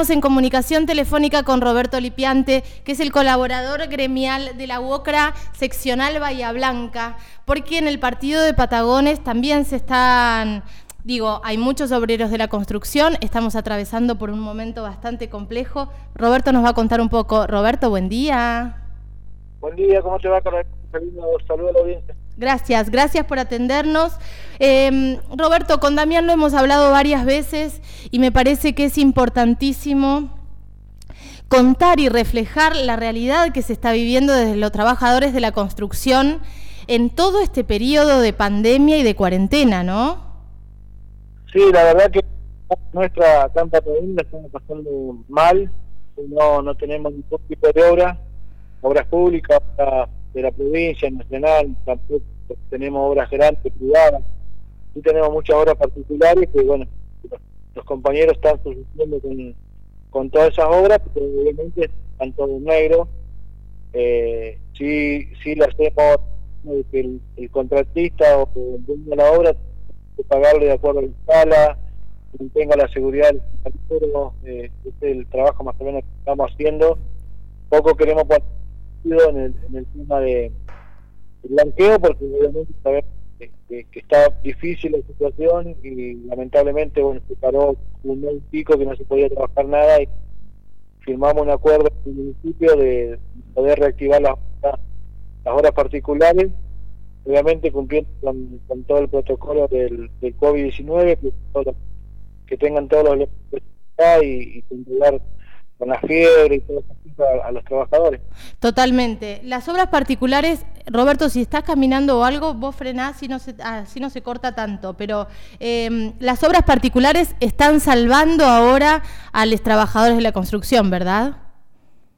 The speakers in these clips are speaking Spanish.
estamos en comunicación telefónica con Roberto Lipiante, que es el colaborador gremial de la UOCRA seccional Bahía Blanca, porque en el partido de Patagones también se están Digo, hay muchos obreros de la construcción, estamos atravesando por un momento bastante complejo. Roberto nos va a contar un poco. Roberto, buen día. Buen día, ¿cómo te va, Saludos a la audiencia. Gracias, gracias por atendernos. Em, Roberto, con Damián lo hemos hablado varias veces y me parece que es importantísimo contar y reflejar la realidad que se está viviendo desde los trabajadores de la construcción en todo este periodo de pandemia y de cuarentena, ¿no? Sí, la verdad que nuestra campa la estamos pasando mal, no, no tenemos ningún tipo de obra, obras públicas, de la provincia, nacional, tampoco tenemos obras grandes, privadas, sí tenemos muchas obras particulares que, bueno, los, compañeros están subsistiendo con, con todas esas obras, pero obviamente están todos negros. Eh, sí, sí le hacemos que el, contratista o el dueño de la obra que pagarle de acuerdo a la escala, que tenga la seguridad del eh, este es el trabajo más o menos que estamos haciendo. Poco queremos en el, en el tema de, blanqueo, porque obviamente sabemos que, está difícil la situación y lamentablemente bueno se paró un mes pico que no se podía trabajar nada y firmamos un acuerdo con el municipio de poder reactivar las, horas particulares, obviamente cumpliendo con, todo el protocolo del, del COVID-19, que, tengan todos los y, y con la fiebre y todo eso a, los trabajadores. Totalmente. Las obras particulares, Roberto, si estás caminando o algo, vos frenás si no se, ah, no se corta tanto, pero em, las obras particulares están salvando ahora a los trabajadores de la construcción, ¿verdad?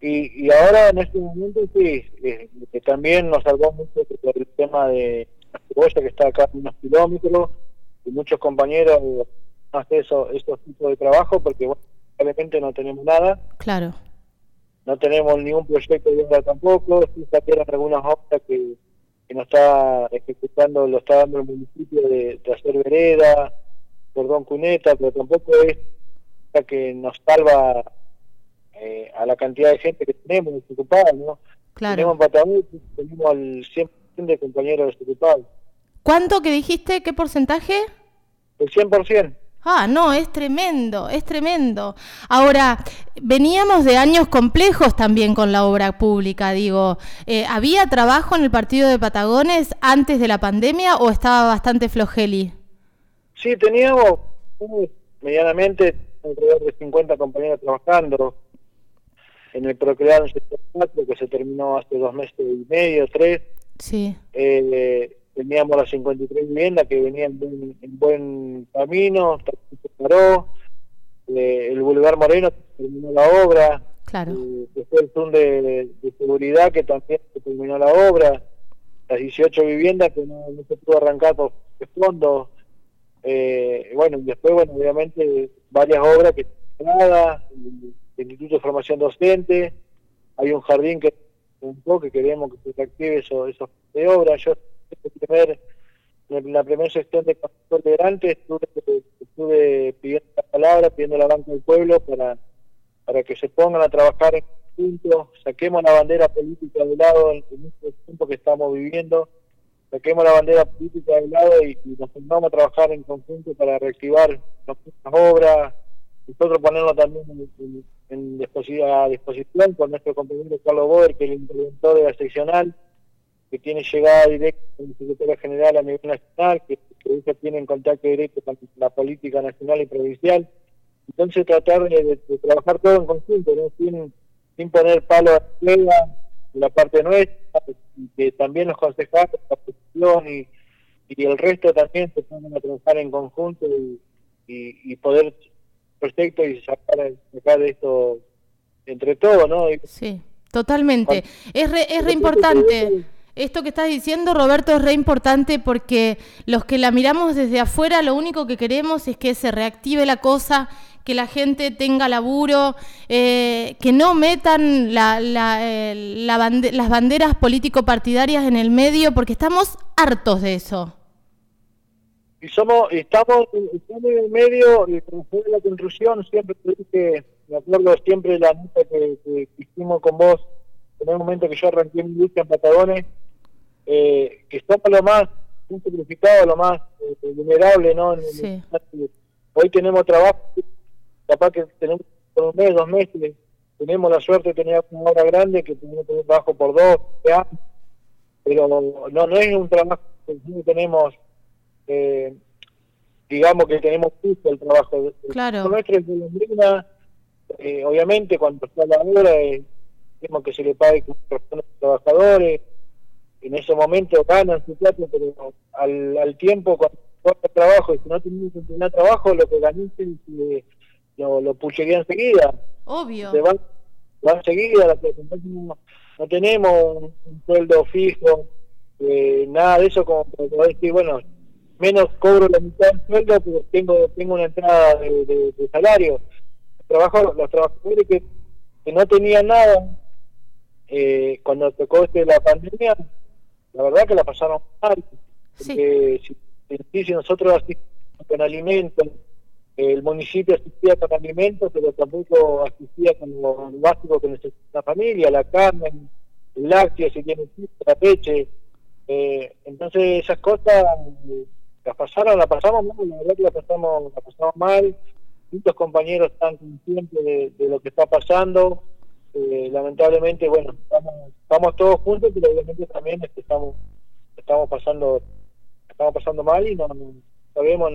Y, y ahora en este momento sí, eh, que también nos salvó mucho por el tema de la cebolla que está acá unos kilómetros y muchos compañeros hacen eso, estos tipos de trabajo porque bueno, lamentablemente no tenemos nada. Claro. No tenemos ningún proyecto de obra tampoco, sí salieron algunas obras que, que nos está ejecutando, lo está dando el municipio de, hacer vereda, perdón, cuneta, pero tampoco es la que nos salva eh, a la cantidad de gente que tenemos desocupada, ¿no? Claro. Tenemos en tenemos al 100% de compañeros desocupados. ¿Cuánto que dijiste? ¿Qué porcentaje? El 100%. Ah, no, es tremendo, es tremendo. Ahora, veníamos de años complejos también con la obra pública, digo. Eh, ¿Había trabajo en el partido de Patagones antes de la pandemia o estaba bastante flojeli? Sí, teníamos medianamente alrededor de 50 compañeros trabajando en el Procreado 4, que se terminó hace dos meses y medio, tres. Sí. Eh, teníamos las 53 viviendas que venían en buen, camino, se paró, eh, el Boulevard Moreno terminó la obra, claro. eh, después el Zoom de, seguridad que también se terminó la obra, las 18 viviendas que no, se pudo arrancar por fondo, eh, bueno, y después, bueno, obviamente varias obras que nada, el, Instituto de Formación Docente, hay un jardín que un poco que queremos que se reactive eso, eso de obra, yo primer, en la primera sesión de Control Liberante estuve, estuve pidiendo la palabra, pidiendo la banca del pueblo para, para que se pongan a trabajar en conjunto, saquemos la bandera política de lado en, este tiempo que estamos viviendo, saquemos la bandera política de lado y, nos pongamos a trabajar en conjunto para reactivar las obras, nosotros ponerlo también en, disposición, a disposición con nuestro compañero Carlos Boer, que es el interventor de la seccional, que tiene llegada directa con el secretario general a nivel nacional, que, que tiene en contacto directo con la política nacional y provincial. Entonces tratar de, trabajar todo en conjunto, ¿no? sin, sin poner palo a la la parte nuestra, que también los concejales, la oposición y, y el resto también se pongan a trabajar en conjunto y, y, poder proyectos y sacar, sacar de esto entre todos, ¿no? Sí, totalmente. Es re, es re importante. Esto que estás diciendo, Roberto, es re importante porque los que la miramos desde afuera, lo único que queremos es que se reactive la cosa, que la gente tenga laburo, eh, que no metan la, eh, las banderas político-partidarias en el medio, porque estamos hartos de eso. Y somos, estamos, en el medio, y de la construcción siempre que me acuerdo siempre la nota que, hicimos con vos en el momento que yo arranqué mi lucha en Patagones, eh, que estaba lo más simplificado, lo más eh, vulnerable, ¿no? Hoy tenemos trabajo, capaz que tenemos por un mes, dos meses, tenemos la suerte de tener una hora grande que tenemos tener trabajo por dos, años, pero no, no es un trabajo que tenemos, eh, digamos que tenemos justo el trabajo. Claro. Nuestro es de eh, obviamente cuando está la hora, que se le pague con los trabajadores, en ese momento ganan su plato, pero al, al tiempo, cuando el trabajo, y si no tener trabajo, lo que ganen lo, lo pucherían enseguida. Obvio. Se van, van enseguida, no, no tenemos un, sueldo fijo, eh, nada de eso como para decir, bueno, menos cobro la mitad del sueldo, pero tengo tengo una entrada de, salario. Los, trabajadores, los trabajadores que, que no tenían nada, eh, cuando tocó este la pandemia, la verdad que la pasaron mal. Porque si, si, nosotros asistimos con alimentos, el municipio asistía con alimentos, pero tampoco asistía con lo básico que necesita la familia, la carne, el lácteo, si tiene la leche. Eh, entonces esas cosas eh, las pasaron, la pasamos mal, la verdad que la pasamos, la pasamos mal. Muchos compañeros están conscientes de, lo que está pasando. Eh, lamentablemente, bueno, estamos, todos juntos, pero obviamente también estamos estamos pasando estamos pasando mal y no, no sabemos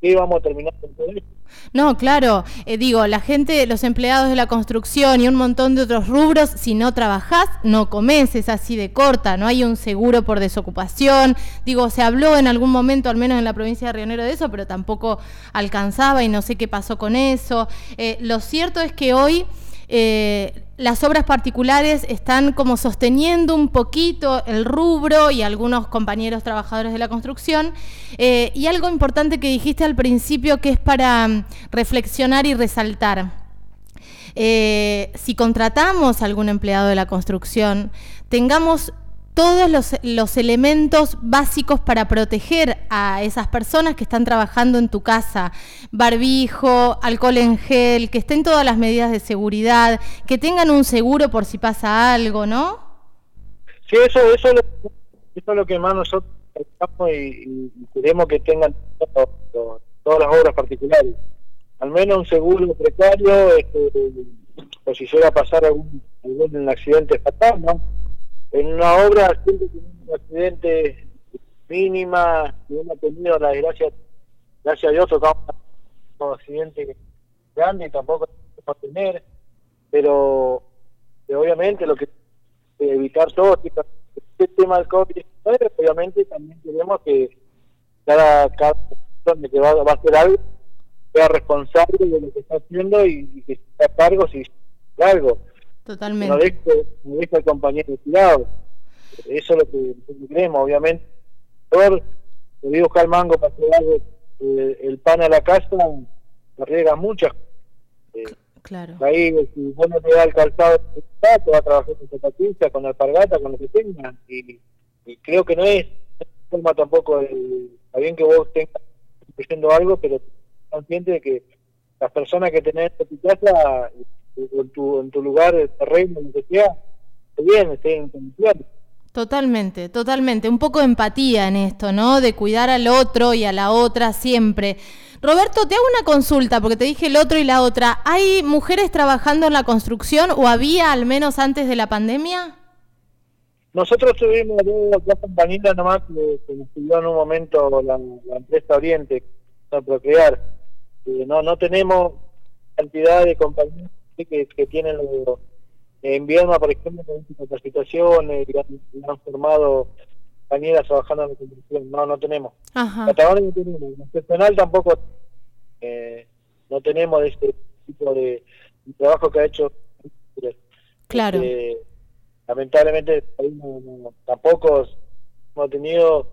qué vamos a terminar con todo esto. No, claro, eh, digo, la gente, los empleados de la construcción y un montón de otros rubros, si no trabajás, no comes, es así de corta, no hay un seguro por desocupación. Digo, se habló en algún momento, al menos en la provincia de Río Negro, de eso, pero tampoco alcanzaba y no sé qué pasó con eso. Eh, lo cierto es que hoy eh, las obras particulares están como sosteniendo un poquito el rubro y algunos compañeros trabajadores de la construcción. Eh, y algo importante que dijiste al principio que es para mm, reflexionar y resaltar. Eh, si contratamos a algún empleado de la construcción, tengamos todos los, elementos básicos para proteger a esas personas que están trabajando en tu casa. Barbijo, alcohol en gel, que estén todas las medidas de seguridad, que tengan un seguro por si pasa algo, ¿no? Sí, eso, eso, es, lo, eso es lo que más nosotros estamos y, queremos que tengan todas las obras particulares. Al menos un seguro precario, este, o si llega a pasar algún, algún accidente fatal, ¿no? En una obra siempre tenemos un accidente mínima, y hemos tenido la desgracia, gracias a Dios tocamos un accidente grande y tampoco a tener, pero, obviamente lo que evitar todo este tema del COVID, obviamente también queremos que cada, cada persona que va, a hacer algo sea responsable de lo que está haciendo y, que esté a cargo si algo Totalmente. No deja, el compañero tirado. Eso es lo que nosotros queremos, obviamente. Por, le digo buscar mango para llevar eh, el pan a la casa, arriesga muchas eh, Claro. Ahí, si vos no te das el calzado, te va a trabajar con zapatilla, con alpargata, con lo que tengas. Y, y creo que no es forma tampoco, está bien que vos estés haciendo algo, pero consciente de que las personas que tenés en tu casa en tu, en tu lugar de terreno, lo que sea, bien, estén en Totalmente, totalmente. Un poco de empatía en esto, ¿no? De cuidar al otro y a la otra siempre. Roberto, te hago una consulta, porque te dije el otro y la otra. ¿Hay mujeres trabajando en la construcción o había al menos antes de la pandemia? Nosotros tuvimos dos, compañeras nomás que, nos pidió en un momento la, empresa Oriente, para procrear. Eh, no, no tenemos cantidad de compañeros que, que tienen los, en Viedma, por ejemplo, con capacitación, y han, formado compañeras trabajando en la construcción. No, no tenemos. Ajá. no tenemos. En personal tampoco eh, no tenemos de este tipo de, trabajo que ha hecho. Claro. Este, lamentablemente tampoco hemos tenido,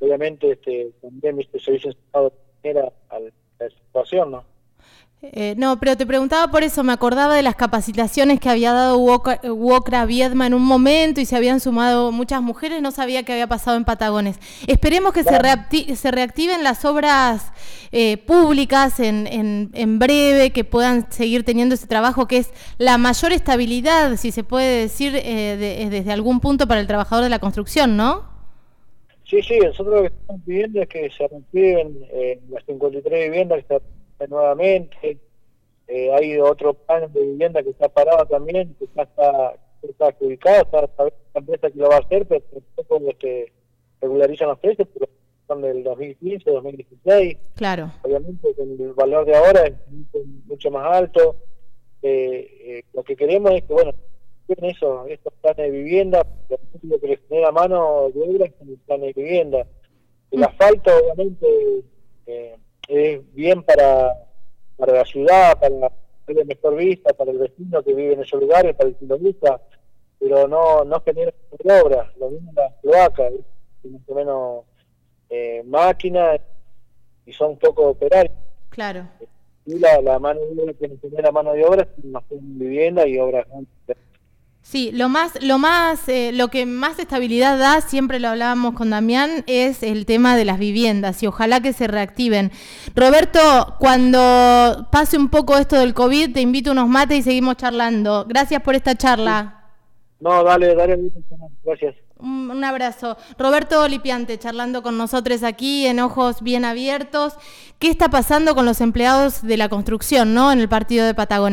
obviamente, este, también este servicio a la situación, ¿no? Eh, no, pero te preguntaba por eso, me acordaba de las capacitaciones que había dado Wokra Viedma en un momento y se habían sumado muchas mujeres, no sabía qué había pasado en Patagones. Esperemos que se, se, reactiven las obras eh, públicas en, en, breve, que puedan seguir teniendo ese trabajo que es la mayor estabilidad, si se puede decir, eh, desde algún punto para el trabajador de la construcción, ¿no? Sí, sí, nosotros lo que estamos pidiendo es que se reactiven las 53 viviendas que nuevamente. Eh, hay otro plan de vivienda que está parado también, que ya está, está adjudicado, está, está la empresa que lo va a hacer, pero tampoco este, regularizan los precios, pero son del 2015, 2016. Claro. Obviamente el valor de ahora es mucho, más alto. Eh, eh, lo que queremos es que, bueno, eso, estos planes de vivienda, lo que les genera mano de obra es el plan de vivienda. El mm. asfalto, obviamente, eh, es bien para, para la ciudad, para la mejor vista, para el vecino que vive en esos lugares, para el turista, pero no, no genera obras, lo mismo las cloacas, más o menos eh, máquinas y son poco operarios. Claro. Y la, la mano de obra que genera mano de obra es más vivienda y obras Sí, lo más, lo más, eh, lo que más estabilidad da, siempre lo hablábamos con Damián, es el tema de las viviendas y ojalá que se reactiven. Roberto, cuando pase un poco esto del COVID, te invito a unos mates y seguimos charlando. Gracias por esta charla. No, dale, dale, gracias. Un, un abrazo. Roberto Lipiante, charlando con nosotros aquí en Ojos Bien Abiertos. ¿Qué está pasando con los empleados de la construcción, no? En el partido de Patagones.